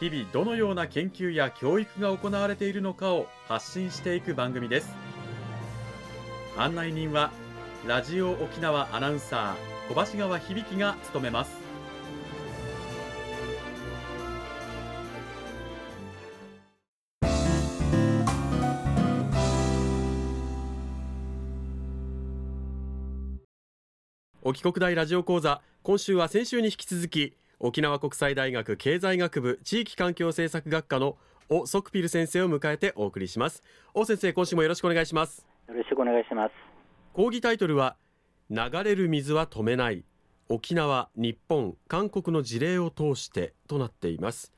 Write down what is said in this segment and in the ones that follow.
日々どのような研究や教育が行われているのかを発信していく番組です。案内人はラジオ沖縄アナウンサー小橋川響が務めます。沖国大ラジオ講座今週は先週に引き続き沖縄国際大学経済学部地域環境政策学科のオ・ソクピル先生を迎えてお送りします。オ先生今週もよろしくお願いします。よろしくお願いします。講義タイトルは流れる水は止めない。沖縄日本韓国の事例を通してとなっています。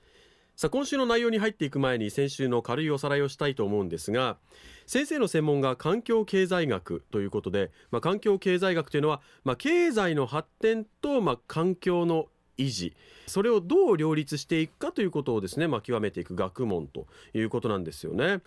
さあ今週の内容に入っていく前に先週の軽いおさらいをしたいと思うんですが先生の専門が環境経済学ということで、まあ、環境経済学というのは、まあ、経済の発展と、まあ、環境の維持それをどう両立していくかということをですね、まあ、極めていく学問ということなんですよね。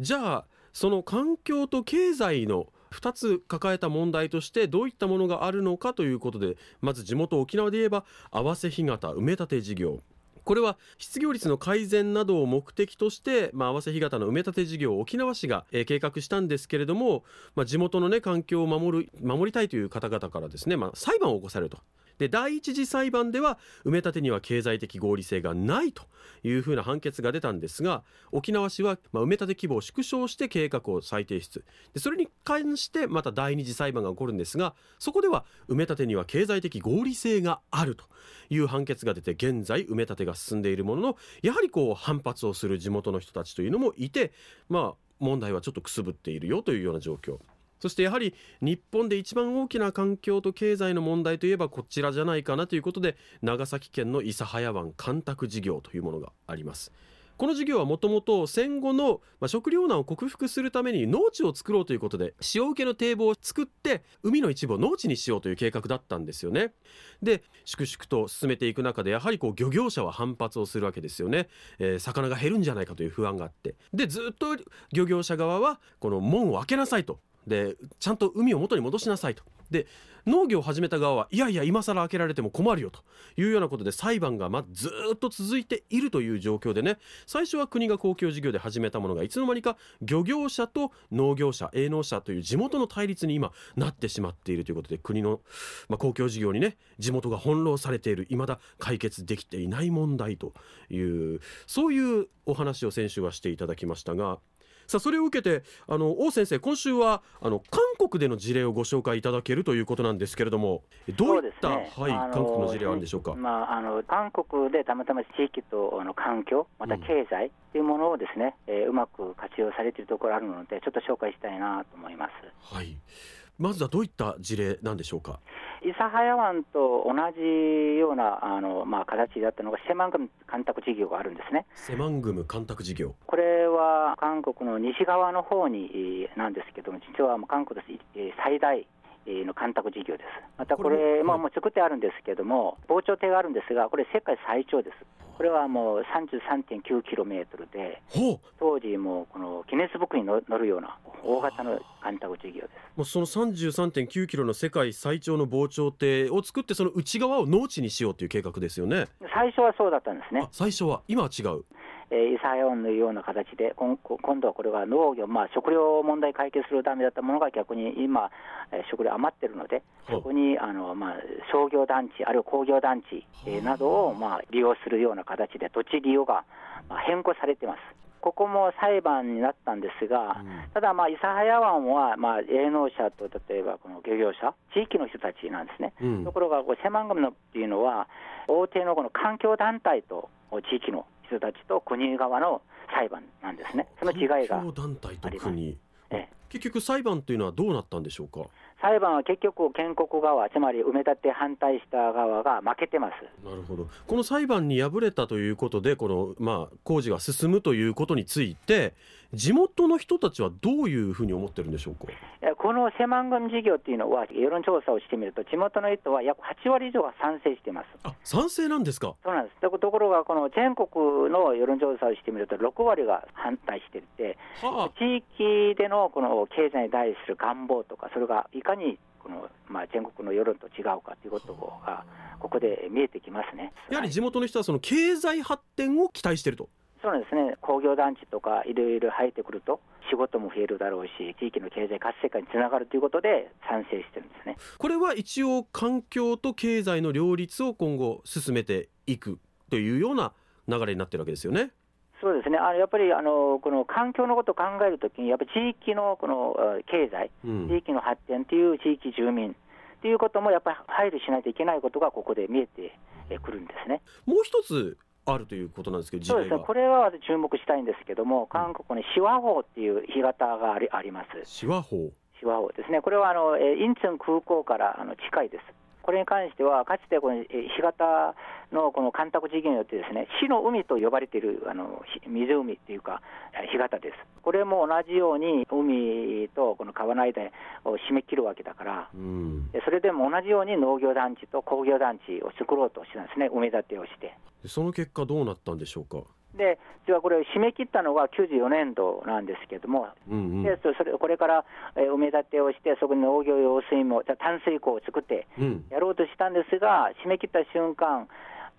じゃあその環境と経済の2つ抱えた問題としてどういったものがあるのかということでまず地元沖縄で言えば合わせ干潟埋め立て事業これは失業率の改善などを目的として、まあ、合わせ干潟の埋め立て事業を沖縄市が、えー、計画したんですけれども、まあ、地元の、ね、環境を守る守りたいという方々からですね、まあ、裁判を起こされると。で第一次裁判では埋め立てには経済的合理性がないというふうな判決が出たんですが沖縄市は、ま、埋め立て規模を縮小して計画を再提出でそれに関してまた第二次裁判が起こるんですがそこでは埋め立てには経済的合理性があるという判決が出て現在埋め立てが進んでいるもののやはりこう反発をする地元の人たちというのもいてまあ問題はちょっとくすぶっているよというような状況。そしてやはり日本で一番大きな環境と経済の問題といえばこちらじゃないかなということで長崎県の諫早湾干拓事業というものがあります。この事業はもともと戦後の食糧難を克服するために農地を作ろうということで塩受けの堤防を作って海の一部を農地にしようという計画だったんですよね。で粛々と進めていく中でやはりこう漁業者は反発をするわけですよね、えー、魚が減るんじゃないかという不安があって。でずっと漁業者側はこの門を開けなさいと。でちゃんと海を元に戻しなさいと。で農業を始めた側はいやいや今更開けられても困るよと。いうようなことで裁判がまずっと続いているという状況でね。最初は国が公共事業で始めたものがいつの間にか漁業者と農業者営農者という地元の対立に今なってしまっているということで国の、まあ、公共事業にね地元が翻弄されている。未だ解決できていない問題というそういうお話を先週はしていただきましたがさあそれを受けてあの王先生今週はあの韓国での事例をご紹介いただけるということなんですけれどもどういった、ね、はい、韓国の事例あるんでしょうか、まあ、あの韓国でたまたま地域とあの環境また経済というものをですね、うん、えー、うまく活用されているところあるのでちょっと紹介したいなと思います。はいまずはどういった事例なんでしょうか？諫早湾と同じようなあの、まあ、形だったのが、セマングム干拓事業があるんですね。セマングム干拓事業これは韓国の西側の方になんですけども、実は韓国で最大の干拓事業です。またこれ、まあ、もう作ってあるんですけども、防潮堤があるんですが、これ、世界最長です。これはもう33.9キロメートルで、当時、もうこのギネスブックに乗るような大型の干拓事業ですもうその33.9キロの世界最長の防潮堤を作って、その内側を農地にしようという計画ですよね最初はそうだったんですね。最初は、今は違う。えー、イサのような形で、今今度はこれが農業、まあ、食料問題解決するためだったものが逆に今、えー、食料余ってるので、そこにあの、まあ、商業団地、あるいは工業団地、えー、などを、まあ、利用するような形で、土地利用が、まあ、変更されてます。ここも裁判になったんですが、うん、ただ、まあ、諫早湾は、まあ、営農者と例えばこの漁業者、地域の人たちなんですね、うん、ところが、こセマンガムのっていうのは、大手のこの環境団体と地域の人たちと国側の裁判なんですね、その違いがあります。え。結局裁判というのはどうなったんでしょうか？裁判は結局、建国側、つまり埋め立て反対した側が負けてます。なるほどこの裁判に敗れたということでこの、まあ、工事が進むということについて地元の人たちはどういうふうに思ってるんでしょうか？この狭ン事業っていうのは、世論調査をしてみると、地元の人は約8割以上が賛成しています。あ賛成なんですか？そうなんです。とところが、この全国の世論調査をしてみると、6割が反対していて、はあ地域でのこの経済に対する願望とか、それがいかにこの、まあ、全国の世論と違うかということが、ここで見えてきますね。やはり地元の人はその経済発展を期待しているとそうなんですね、工業団地とかいろいろ入ってくると、仕事も増えるだろうし、地域の経済活性化につながるということで、賛成してるんですね。これは一応環境と経済の両立を今後進めていくというような流れになってるわけですよね。そうですね、あのやっぱりあのこの環境のことを考えるときに、やっぱり地域のこのあ経済、うん。地域の発展という地域住民ということもやっぱり配慮しないといけないことがここで見えてえくるんですね。もう一つあるということなんですけど事そうですね、これは注目したいんですけども、韓国にシワホっていう干潟がありあります。シワ法シワホですね、これはあのえーインチョン空港からあの近いです。これに関しては、かつてこのえー干潟のこの干拓事業によって、ですね死の海と呼ばれているあのひ湖っていうか、えー干潟です。これも同じように海とこの川の間を締め切るわけだから、うんでそれでも同じように農業団地と工業団地を作ろうとしてたんですね、埋め立てをして。でその結果どうなったんでしょうか？で、実はこれ、締め切ったのが94年度なんですけども、うんうん。でそれこれからえー埋め立てをして、そこに農業用水も、じゃあ淡水湖を作ってうん。やろうとしたんですが、締め切った瞬間、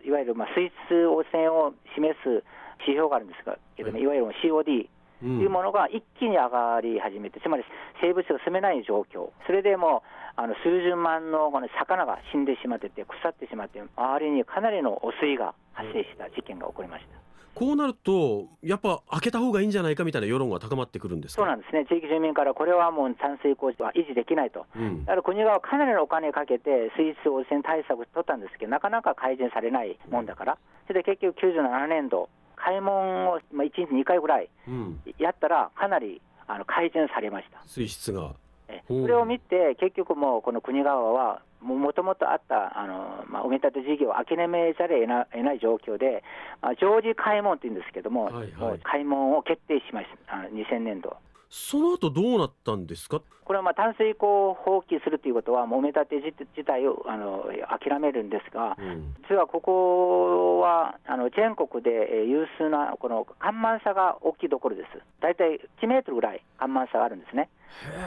いわゆるまあ水質汚染を示す指標があるんですけども、はい。いわゆる COD とうん。いうものが一気に上がり始めて、つまり生物が住めない状況、それでもうあの数十万のこの魚が死んでしまってて、腐ってしまって、周りにかなりの汚水が発生した事件が起こりました。こうなるとやっぱ開けた方がいいんじゃないかみたいな世論が高まってくるんですか？そうなんですね、地域住民からこれはもう淡水工事は維持できないと。うん。だから国側はかなりのお金かけて水質汚染対策を取ったんですけど、なかなか改善されないもんだから、それで結局97年度、開門をまあ1日2回ぐらいうん。やったら、かなりあの改善されました。水質が。えう。んそれを見て、結局もうこの国側は、もともとあったあの、まあ、埋め立て事業を諦めざるを得ない状況で、まあ、常時開門っていうんですけども、はいはいもう開門を決定しました、あの2000年度。その後どうなったんですか？これはまあ淡水湖を放棄するということは、もめ立て自自体をあの諦めるんですが、うん実はここはあの全国でえー有数なこの干満差が大きいところです。大体1メートルぐらい干満差があるんですね。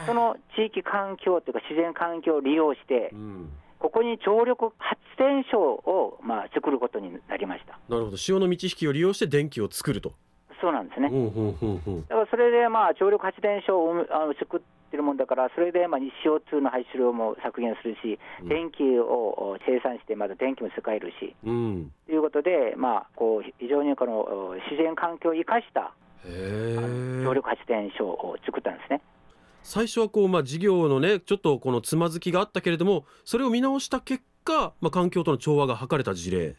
その地域環境というか自然環境を利用してう、んここに常力発電所をまあ作ることになりました。なるほど潮の満ち引きを利用して電気を作るとそうなんですね。だからそれでまあ常力発電所をあの作ってるもんだから、それでまあ CO2 の排出量も削減するし、うん。電気を生産して、まだ電気も使えるし、うん。ということで、まあ、こう非常にこのお自然環境を生かした常力発電所を作ったんですね。最初はこう、まあ、事業のねちょっとこのつまずきがあったけれどもそれを見直した結果、まあ、環境との調和が図れた事例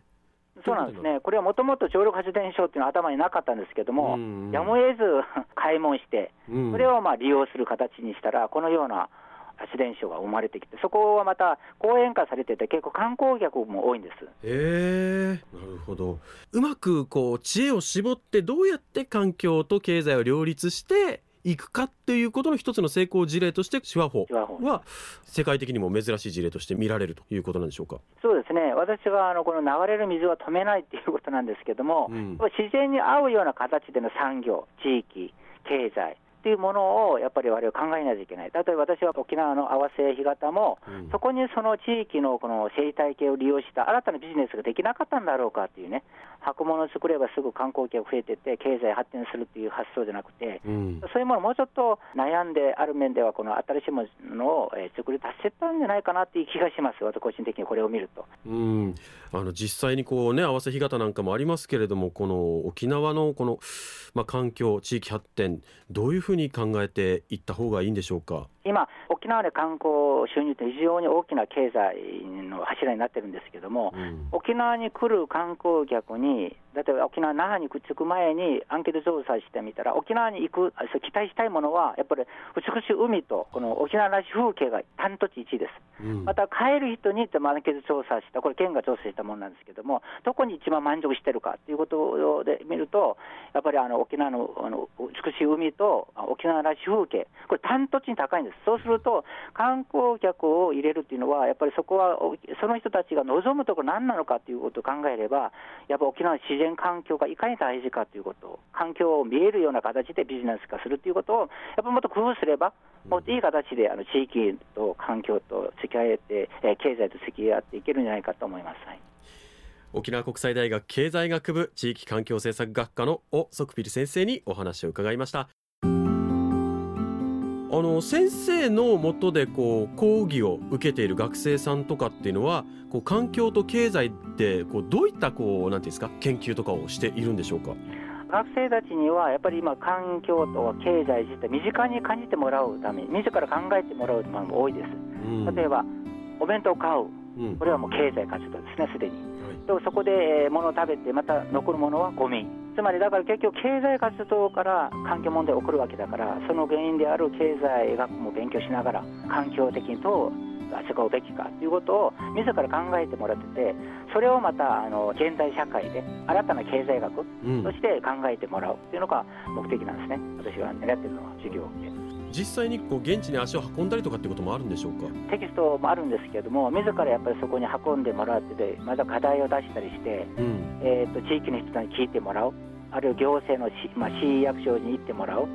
そうなんですね、これはもともと常力発電所っていうのは頭になかったんですけども、うん。やむを得ず 開門して、うん。それをまあ利用する形にしたら、このような発電所が生まれてきて、そこはまた公園化されてて、結構観光客も多いんです。へえ。なるほど。うまくこう知恵を絞ってどうやって環境と経済を両立していくかっていうことの一つの成功事例として手話法は世界的にも珍しい事例として見られるということなんでしょうか？そうですね、私があのこの流れる水は止めないっていうことなんですけども、うん。自然に合うような形での産業、地域、経済っていうものをやっぱり我々考えないといけない、例えば私は沖縄の合わせ干潟も、うん。そこにその地域のこの生態系を利用した新たなビジネスができなかったんだろうかっていうね、箱物を作ればすぐ観光客増えてって、経済発展するっていう発想じゃなくて、うん。そういうものをもうちょっと悩んで、ある面では、この新しいものをえー作り出せたんじゃないかなっていう気がします、私個人的にこれを見ると。うん、あの実際にこうね合わせ干潟なんかもありますけれどもこの沖縄のこの、まあ、環境地域発展どういうふうに考えていった方がいいんでしょうか？今、沖縄で観光収入って非常に大きな経済の柱になってるんですけども、うん沖縄に来る観光客に例えば沖縄・那覇にくっつく前にアンケート調査してみたら、沖縄に行く、期待したいものは、やっぱり美しい海と、この沖縄らしい風景がダントツ1位です。うん、また、帰る人にアンケート調査した、これ、県が調査したものなんですけども、どこに一番満足してるかということで見ると、やっぱりあの沖縄のあの美しい海と沖縄らしい風景、これ、ダントツに高いんです。そうすると、観光客を入れるっていうのは、やっぱりそこは、その人たちが望むところ何なのかということを考えれば、やっぱ沖縄の自然環境がいかに大事かということ、環境を見えるような形でビジネス化するということを、やっぱりもっと工夫すれば、もっといい形であの地域と環境と付き合えて、経済と付き合っていけるんじゃないかと思います。はい沖縄国際大学経済学部地域環境政策学科のオ・ソクピル先生にお話を伺いましたあの先生のもとでこう講義を受けている学生さんとかっていうのはこう環境と経済ってこうどういったこうなんていうんですか研究とかをしているんでしょうか？学生たちにはやっぱり今環境と経済自体身近に感じてもらうために自ら考えてもらうものも多いです、うん、例えばお弁当を買う、うん、これはもう経済活動ですねすでに、はい、そこで物を食べてまた残るものはゴミつまりだから結局経済活動から環境問題が起こるわけだからその原因である経済学も勉強しながら環境的にどう扱うべきかということを自ら考えてもらっててそれをまたあの現代社会で新たな経済学として考えてもらうというのが目的なんですね、私が狙っているのは授業で。実際にこう現地に足を運んだりとかってこともあるんでしょうか？テキストもあるんですけれども自らやっぱりそこに運んでもらっててまた課題を出したりして、うん、えーと、地域の人に聞いてもらう。あるいは行政の市,、まあ、市役所に行ってもらう。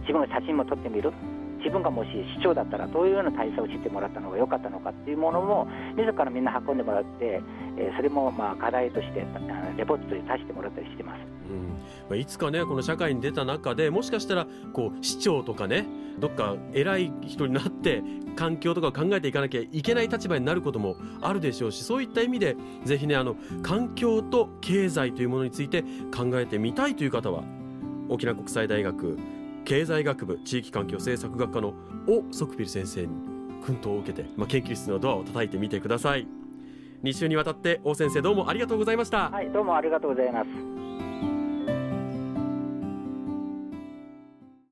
自分が写真も撮ってみる。自分がもし市長だったらどういうような対策をしてもらったのが良かったのかっていうものも自らみんな運んでもらって、えー、それもまあ課題としてレポートで出してもらったりしてます。うん。まあ、いつかねこの社会に出た中でもしかしたらこう市長とかねどっか偉い人になって環境とかを考えていかなきゃいけない立場になることもあるでしょうしそういった意味でぜひねあの環境と経済というものについて考えてみたいという方は沖縄国際大学経済学部地域環境政策学科のオ・ソクピル先生に訓導を受けて、まあ、研究室のドアを叩いてみてください。2週にわたって王先生どうもありがとうございました。はいどうもありがとうございます。